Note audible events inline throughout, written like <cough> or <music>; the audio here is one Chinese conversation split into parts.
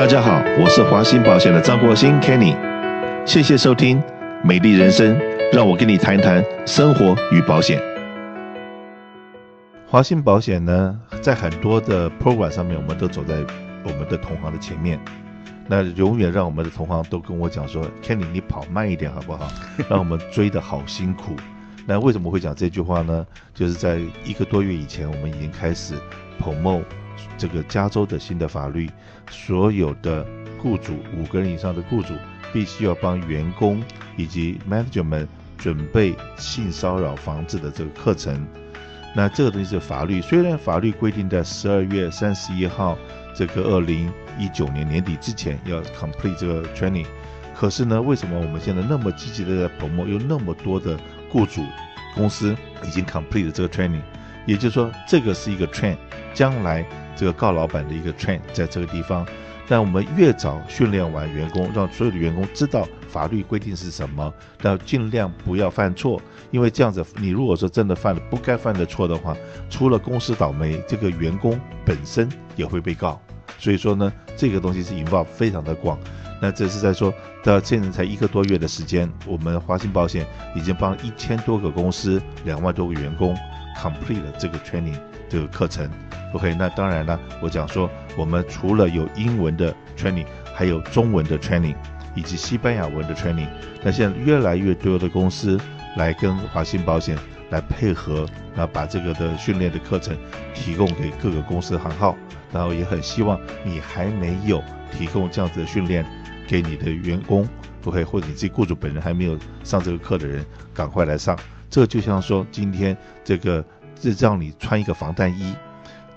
大家好，我是华鑫保险的张国兴 Kenny，谢谢收听美丽人生，让我跟你谈谈生活与保险。华兴保险呢，在很多的 program 上面，我们都走在我们的同行的前面。那永远让我们的同行都跟我讲说，Kenny 你跑慢一点好不好？<laughs> 让我们追的好辛苦。那为什么会讲这句话呢？就是在一个多月以前，我们已经开始 promote。这个加州的新的法律，所有的雇主五个人以上的雇主必须要帮员工以及 manager 们准备性骚扰防治的这个课程。那这个东西是法律，虽然法律规定在十二月三十一号这个二零一九年年底之前要 complete 这个 training，可是呢，为什么我们现在那么积极的在 promote，有那么多的雇主公司已经 complete 这个 training？也就是说，这个是一个 train，将来。这个告老板的一个 train 在这个地方，但我们越早训练完员工，让所有的员工知道法律规定是什么，要尽量不要犯错，因为这样子，你如果说真的犯了不该犯的错的话，除了公司倒霉，这个员工本身也会被告。所以说呢，这个东西是引爆非常的广。那这是在说到现在才一个多月的时间，我们华信保险已经帮一千多个公司、两万多个员工 complete 了这个 training 这个课程。OK，那当然了，我讲说，我们除了有英文的 training，还有中文的 training，以及西班牙文的 training。那现在越来越多的公司来跟华兴保险来配合，然后把这个的训练的课程提供给各个公司行号。然后也很希望你还没有提供这样子的训练给你的员工，OK，或者你自己雇主本人还没有上这个课的人，赶快来上。这就像说，今天这个是是让你穿一个防弹衣。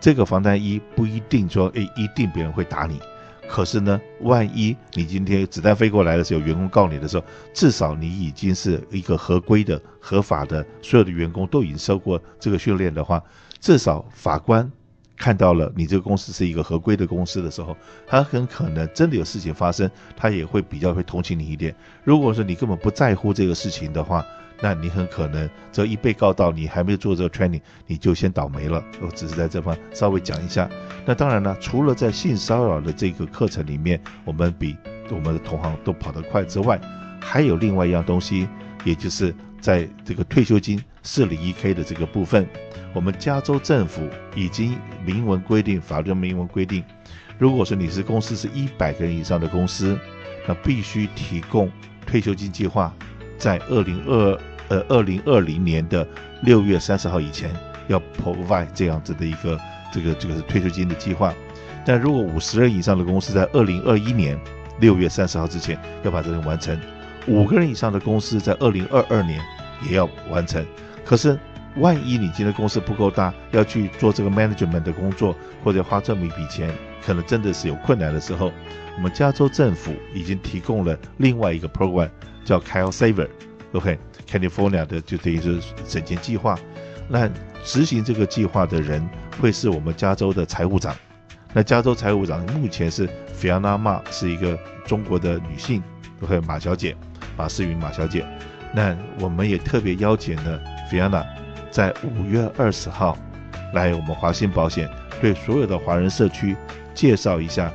这个防弹衣不一定说，诶，一定别人会打你。可是呢，万一你今天子弹飞过来的时候，员工告你的时候，至少你已经是一个合规的、合法的，所有的员工都已经受过这个训练的话，至少法官看到了你这个公司是一个合规的公司的时候，他很可能真的有事情发生，他也会比较会同情你一点。如果说你根本不在乎这个事情的话，那你很可能这一被告到，你还没有做这个 training，你就先倒霉了。我只是在这方稍微讲一下。那当然了，除了在性骚扰的这个课程里面，我们比我们的同行都跑得快之外，还有另外一样东西，也就是在这个退休金 401k 的这个部分，我们加州政府已经明文规定，法律明文规定，如果说你是公司是一百个人以上的公司，那必须提供退休金计划，在二零二。呃，二零二零年的六月三十号以前要 provide 这样子的一个这个这个退休金的计划，但如果五十人以上的公司在二零二一年六月三十号之前要把这个完成，五个人以上的公司在二零二二年也要完成。可是万一你今天公司不够大，要去做这个 management 的工作，或者花这么一笔钱，可能真的是有困难的时候，我们加州政府已经提供了另外一个 program 叫 Kyle Saver，OK。California 的就等于是省钱计划，那执行这个计划的人会是我们加州的财务长。那加州财务长目前是 Fiona Ma，是一个中国的女性，OK 马小姐，马思云马小姐。那我们也特别邀请了 Fiona 在五月二十号来我们华信保险，对所有的华人社区介绍一下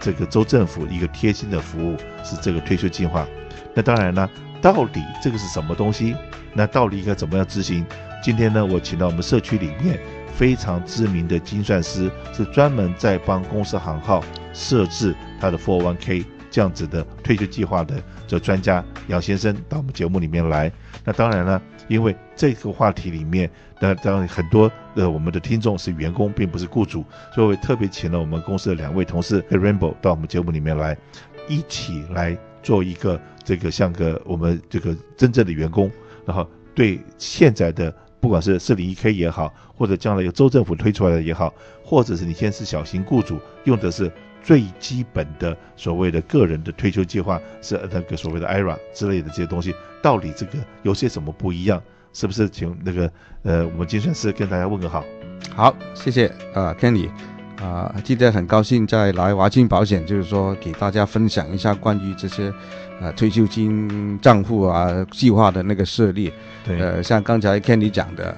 这个州政府一个贴心的服务，是这个退休计划。那当然呢。到底这个是什么东西？那到底应该怎么样执行？今天呢，我请到我们社区里面非常知名的精算师，是专门在帮公司行号设置他的 401k 这样子的退休计划的这专家杨先生到我们节目里面来。那当然了，因为这个话题里面，那当然很多的我们的听众是员工，并不是雇主，所以我特别请了我们公司的两位同事 Rainbow 到我们节目里面来，一起来做一个。这个像个我们这个真正的员工，然后对现在的不管是 401k 也好，或者将来由州政府推出来的也好，或者是你现在是小型雇主用的是最基本的所谓的个人的退休计划，是那个所谓的 IRA 之类的这些东西，到底这个有些什么不一样？是不是请那个呃我们精算师跟大家问个好？好，谢谢啊、呃、Kenny 啊、呃，记得很高兴再来华兴保险，就是说给大家分享一下关于这些。呃，退休金账户啊，计划的那个设立，对，呃，像刚才 Kenny 讲的，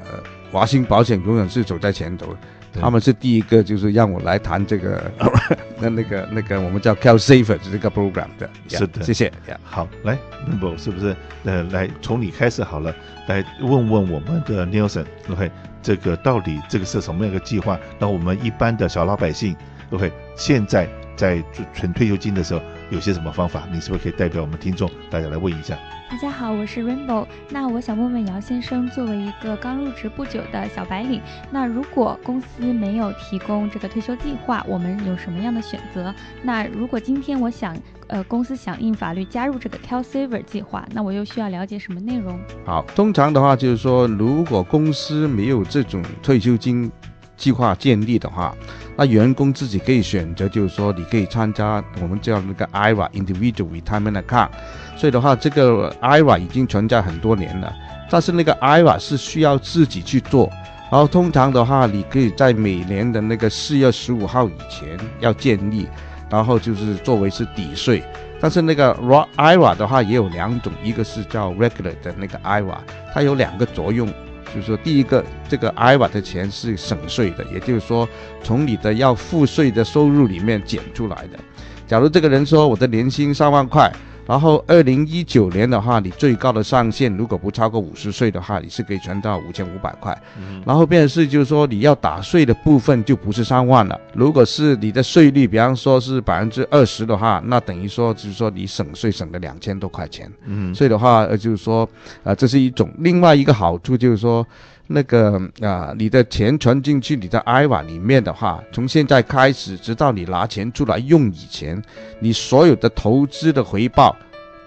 华兴保险永远是走在前头，他们是第一个就是让我来谈这个 <laughs> 那那个那个我们叫 CalSaver 这个 program 的。是的，谢谢。好，来，Rainbow 是不是？呃，来从你开始好了，来问问我们的 Nelson，OK，这个到底这个是什么样一个计划？那我们一般的小老百姓，OK，现在在存退休金的时候。有些什么方法？你是不是可以代表我们听众，大家来问一下？大家好，我是 Rainbow。那我想问问姚先生，作为一个刚入职不久的小白领，那如果公司没有提供这个退休计划，我们有什么样的选择？那如果今天我想，呃，公司响应法律加入这个 CalSaver 计划，那我又需要了解什么内容？好，通常的话就是说，如果公司没有这种退休金计划建立的话。那员工自己可以选择，就是说你可以参加我们叫那个 IRA Individual Retirement Account。所以的话，这个 IRA 已经存在很多年了，但是那个 IRA 是需要自己去做。然后通常的话，你可以在每年的那个四月十五号以前要建立，然后就是作为是抵税。但是那个 IRA 的话也有两种，一个是叫 Regular 的那个 IRA，它有两个作用。就是说，第一个，这个 IRA 的钱是省税的，也就是说，从你的要付税的收入里面减出来的。假如这个人说我的年薪三万块。然后，二零一九年的话，你最高的上限如果不超过五十岁的话，你是可以存到五千五百块。嗯、然后，变成就是说，你要打税的部分就不是三万了。如果是你的税率，比方说是百分之二十的话，那等于说就是说你省税省了两千多块钱。嗯，所以的话，呃，就是说，呃，这是一种。另外一个好处就是说。那个啊，你的钱存进去你的 IRA 里面的话，从现在开始，直到你拿钱出来用以前，你所有的投资的回报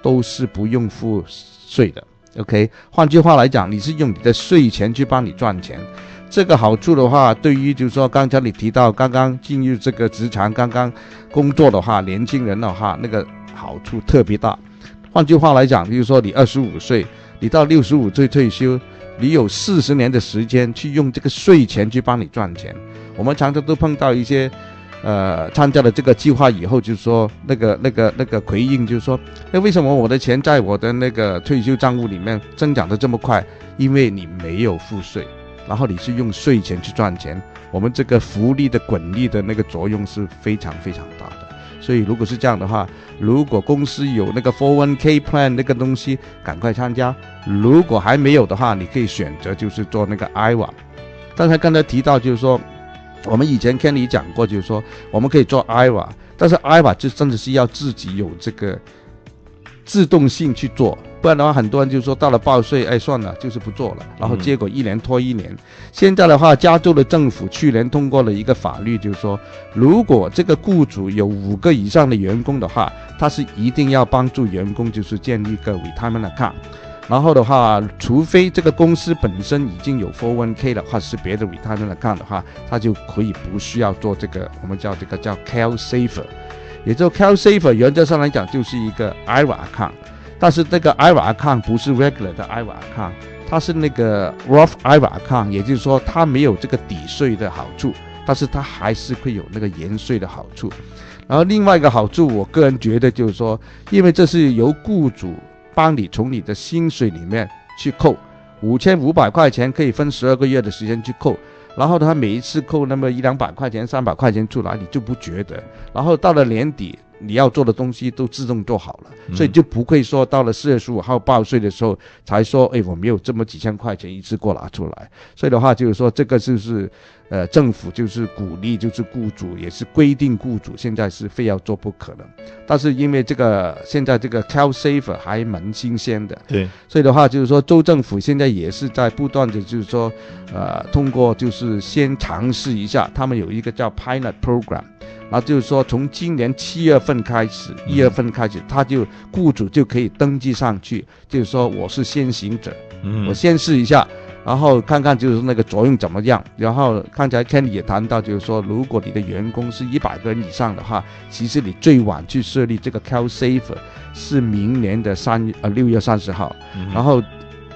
都是不用付税的。OK，换句话来讲，你是用你的税钱去帮你赚钱。这个好处的话，对于就是说刚才你提到刚刚进入这个职场、刚刚工作的话，年轻人的话，那个好处特别大。换句话来讲，就是说你二十五岁，你到六十五岁退休。你有四十年的时间去用这个税钱去帮你赚钱。我们常常都碰到一些，呃，参加了这个计划以后，就是说那个那个那个回应，就是说，那为什么我的钱在我的那个退休账户里面增长得这么快？因为你没有付税，然后你是用税钱去赚钱。我们这个复利的滚利的那个作用是非常非常大的。所以如果是这样的话，如果公司有那个 401k plan 那个东西，赶快参加。如果还没有的话，你可以选择就是做那个 IRA。刚才刚才提到就是说，我们以前听你讲过，就是说我们可以做 IRA，但是 IRA 就真的是要自己有这个自动性去做。不然的话，很多人就说到了报税，哎，算了，就是不做了。然后结果一年拖一年。嗯、现在的话，加州的政府去年通过了一个法律，就是说，如果这个雇主有五个以上的员工的话，他是一定要帮助员工，就是建立一个 retirement account。然后的话，除非这个公司本身已经有 401k 的话，是别的 retirement account 的话，他就可以不需要做这个，我们叫这个叫 CalSaver。也就 CalSaver 原则上来讲就是一个 IRA account。但是这个 ivacan 不是 regular 的 IRA account，它是那个 Roth ivacan 也就是说它没有这个抵税的好处，但是它还是会有那个延税的好处。然后另外一个好处，我个人觉得就是说，因为这是由雇主帮你从你的薪水里面去扣五千五百块钱，可以分十二个月的时间去扣，然后他每一次扣那么一两百块钱、三百块钱出来，你就不觉得，然后到了年底。你要做的东西都自动做好了，所以就不会说到了四月十五号报税的时候才说，哎，我没有这么几千块钱一次过拿出来。所以的话就是说，这个就是，呃，政府就是鼓励，就是雇主也是规定雇主现在是非要做不可能。但是因为这个现在这个 CalSaver 还蛮新鲜的，对，所以的话就是说，州政府现在也是在不断的就是说，呃，通过就是先尝试一下，他们有一个叫 Pilot Program。那就是说，从今年七月份开始，一月份开始，他就雇主就可以登记上去，就是说我是先行者，嗯，我先试一下，然后看看就是那个作用怎么样。然后刚才 Kenny 也谈到，就是说，如果你的员工是一百个人以上的话，其实你最晚去设立这个 cal safer 是明年的三月呃六月三十号，然后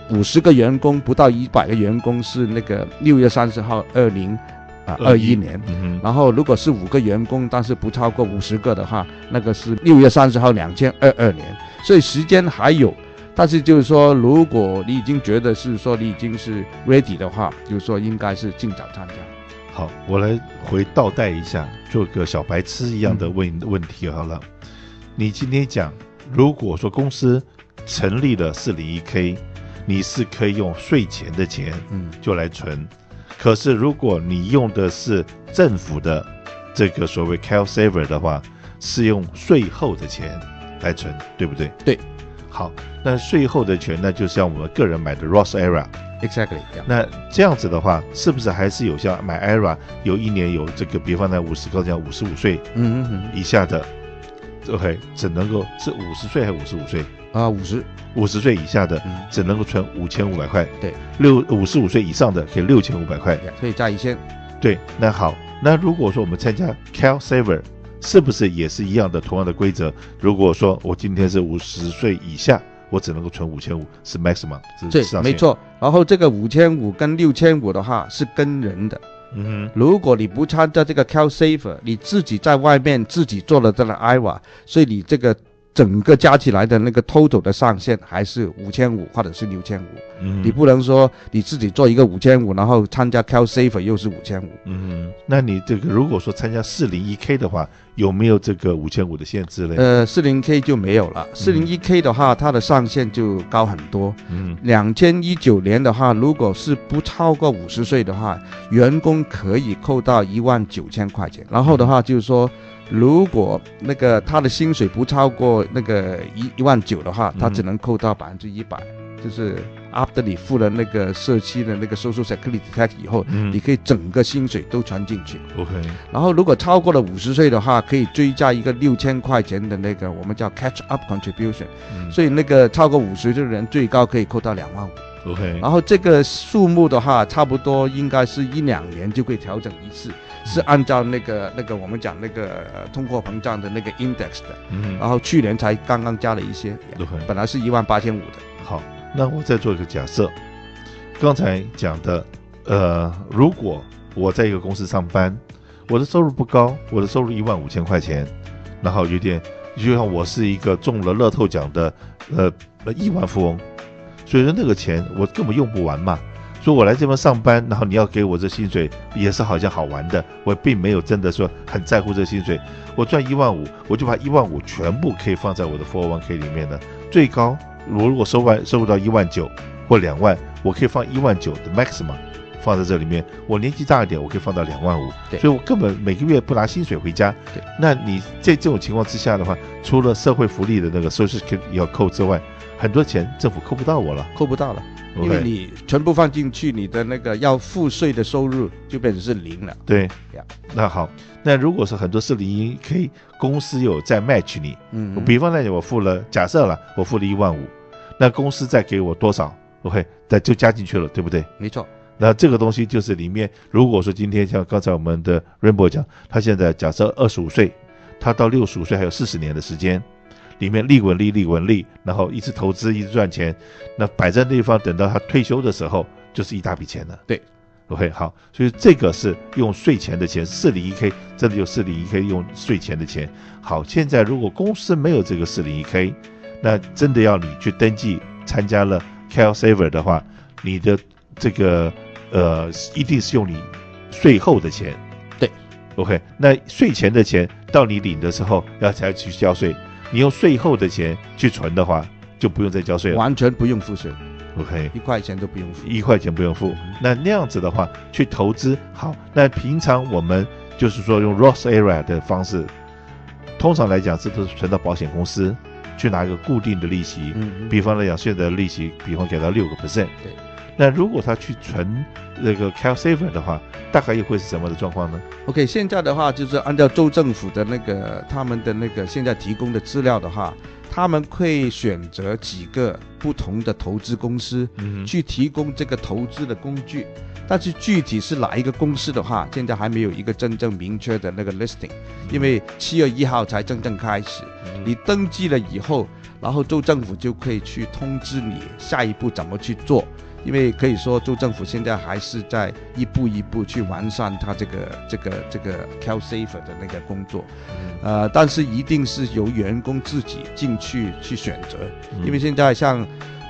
五十个员工不到一百个员工是那个六月三十号二零。啊，二一年，嗯，然后如果是五个员工，但是不超过五十个的话，那个是六月三十号两千二二年，所以时间还有，但是就是说，如果你已经觉得是说你已经是 ready 的话，就是说应该是尽早参加。好，我来回倒带一下，做个小白痴一样的问、嗯、问题好了。你今天讲，如果说公司成立了四零一 K，你是可以用税前的钱，嗯，就来存。嗯、可是如果你用的是政府的这个所谓 CalSaver 的话，是用税后的钱来存，对不对？对。好，那税后的钱，呢就像我们个人买的 Roth IRA。Exactly，那这样子的话，是不是还是有像买 IRA 有一年有这个，比方在五十高这样五十五岁嗯嗯以下的，嗯、OK 只能够是五十岁还是五十五岁啊？五十五十岁以下的只能够存五千五百块，对，六五十五岁以上的可以六千五百块，可以加一千。对，那好，那如果说我们参加 CalSaver，是不是也是一样的同样的规则？如果说我今天是五十岁以下。我只能够存五千五，是 maximum，对，没错。然后这个五千五跟六千五的话是跟人的。嗯哼，如果你不参加这个 CalSaver，你自己在外面自己做了这个 IVA，所以你这个。整个加起来的那个 total 的上限还是五千五或者是六千五，嗯，你不能说你自己做一个五千五，然后参加 Cal Safer 又是五千五，嗯，那你这个如果说参加四零一 K 的话，有没有这个五千五的限制呢？呃，四零 K 就没有了，四零一 K 的话，它的上限就高很多，嗯，两千一九年的话，如果是不超过五十岁的话，员工可以扣到一万九千块钱，然后的话就是说。如果那个他的薪水不超过那个一一万九的话，他只能扣到百分之一百，就是 after 你付了那个社区的那个 social security tax 以后，嗯，你可以整个薪水都存进去。OK。然后如果超过了五十岁的话，可以追加一个六千块钱的那个我们叫 catch up contribution，嗯，所以那个超过五十岁的人最高可以扣到两万五。OK。然后这个数目的话，差不多应该是一两年就会调整一次。是按照那个那个我们讲那个通货膨胀的那个 index 的，嗯，然后去年才刚刚加了一些本来是一万八千五的。好，那我再做一个假设，刚才讲的，呃，如果我在一个公司上班，我的收入不高，我的收入一万五千块钱，然后有点就像我是一个中了乐透奖的，呃，亿万富翁，所以说那个钱我根本用不完嘛。说我来这边上班，然后你要给我这薪水，也是好像好玩的。我并没有真的说很在乎这薪水。我赚一万五，我就把一万五全部可以放在我的 401k 里面呢。最高，我如果收完收入到一万九或两万，我可以放一万九的 maximum 放在这里面。我年纪大一点，我可以放到两万五。对，所以我根本每个月不拿薪水回家。对，那你在这种情况之下的话，除了社会福利的那个 social security 要扣之外，很多钱政府扣不到我了，扣不到了。因为你全部放进去，你的那个要付税的收入就变成是零了。对呀，那好，那如果是很多四零一 K 公司有在 match 你，嗯，嗯，比方来讲，我付了，假设了我付了一万五，那公司再给我多少？OK，那就加进去了，对不对？没错。那这个东西就是里面，如果说今天像刚才我们的 Rainbow 讲，他现在假设二十五岁，他到六十五岁还有四十年的时间。里面利滚利，利滚利，然后一直投资，一直赚钱，那摆在那地方，等到他退休的时候，就是一大笔钱了。对，OK，好，所以这个是用税前的钱，四零一 K，这里有四零一 K 用税前的钱。好，现在如果公司没有这个四零一 K，那真的要你去登记参加了 CalSaver 的话，你的这个呃一定是用你税后的钱。对，OK，那税前的钱到你领的时候要才去交税。你用税后的钱去存的话，就不用再交税了，完全不用付税。OK，一块钱都不用付，一块钱不用付。那那样子的话，去投资好。那平常我们就是说用 Roth IRA 的方式，通常来讲，这都是存到保险公司去拿一个固定的利息。嗯，嗯。比方来讲，现在的利息，比方给到六个 percent。对。那如果他去存那个 CalSaver 的话，大概又会是什么的状况呢？OK，现在的话就是按照州政府的那个他们的那个现在提供的资料的话，他们会选择几个不同的投资公司，嗯，去提供这个投资的工具。但是具体是哪一个公司的话，现在还没有一个真正明确的那个 listing，因为七月一号才真正开始。你登记了以后，然后州政府就可以去通知你下一步怎么去做。因为可以说，州政府现在还是在一步一步去完善它这个这个这个 Cal Safer 的那个工作，呃，但是一定是由员工自己进去去选择，因为现在像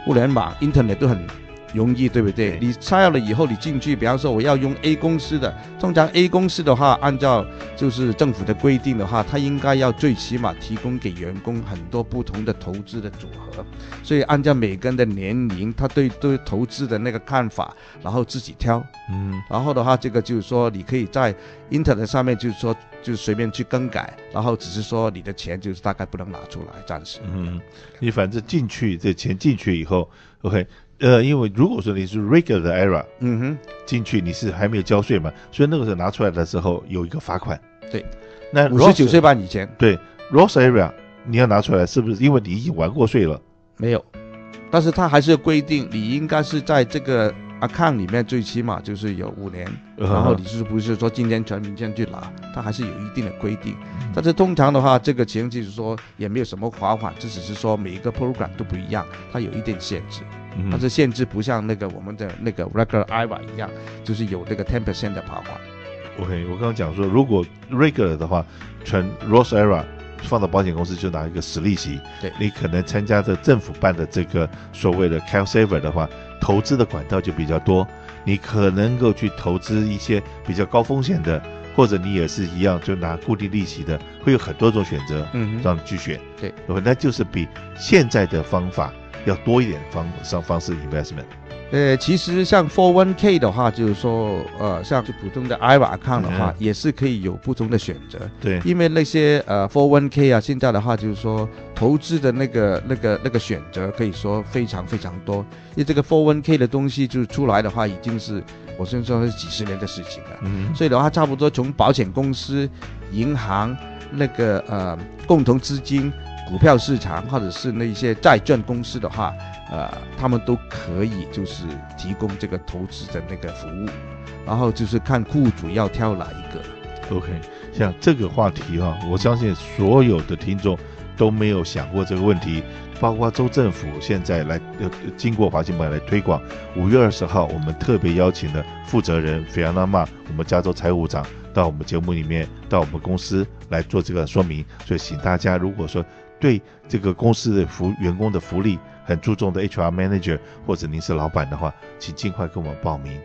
互联网 Internet 都很容易，对不对？对你拆了以后，你进去，比方说我要用 A 公司的，通常 A 公司的话，按照就是政府的规定的话，它应该要最起码提供给员工很多不同的投资的组合，所以按照每个人的年龄，他对对投资的那个看法，然后自己挑。嗯，然后的话，这个就是说，你可以在 Internet 上面，就是说，就随便去更改，然后只是说你的钱就是大概不能拿出来，暂时。嗯，你反正进去这钱进去以后，OK。呃，因为如果说你是 regular 的 IRA，嗯哼，进去你是还没有交税嘛，所以那个时候拿出来的时候有一个罚款。对，那五十九岁半以前。对，Ross area 你要拿出来是不是？因为你已经完过税了。没有，但是他还是规定你应该是在这个 account 里面最起码就是有五年，嗯、然后你是不是说今天存明天去拿，它还是有一定的规定。但是通常的话，这个钱就是说也没有什么罚款，这只是说每一个 program 都不一样，它有一定限制。但是限制不像那个我们的那个 regular IVA 一样，就是有那个 ten percent 的罚款。OK，我刚刚讲说，如果 regular 的话，存 Roth IRA 放到保险公司就拿一个实利息。对，你可能参加的政府办的这个所谓的 CalSaver 的话，投资的管道就比较多，你可能够去投资一些比较高风险的，或者你也是一样就拿固定利息的，会有很多种选择，嗯，让你去选。对，那就是比现在的方法。要多一点方上方式 investment，呃，其实像 401k 的话，就是说，呃，像普通的 IRA account 的话，嗯，也是可以有不同的选择。对，因为那些呃 401k 啊，现在的话就是说投资的那个那个那个选择可以说非常非常多。因为这个 401k 的东西就是出来的话，已经是我先说是几十年的事情了。嗯，所以的话，差不多从保险公司、银行那个呃共同资金。股票市场或者是那些债券公司的话，呃，他们都可以就是提供这个投资的那个服务，然后就是看雇主要挑哪一个。OK，像这个话题哈、啊，我相信所有的听众都没有想过这个问题，包括州政府现在来经过华信办来推广。五月二十号，我们特别邀请了负责人菲亚娜玛，我们加州财务长到我们节目里面，到我们公司来做这个说明。所以，请大家如果说，对这个公司的福员工的福利很注重的 HR manager，或者您是老板的话，请尽快跟我们报名。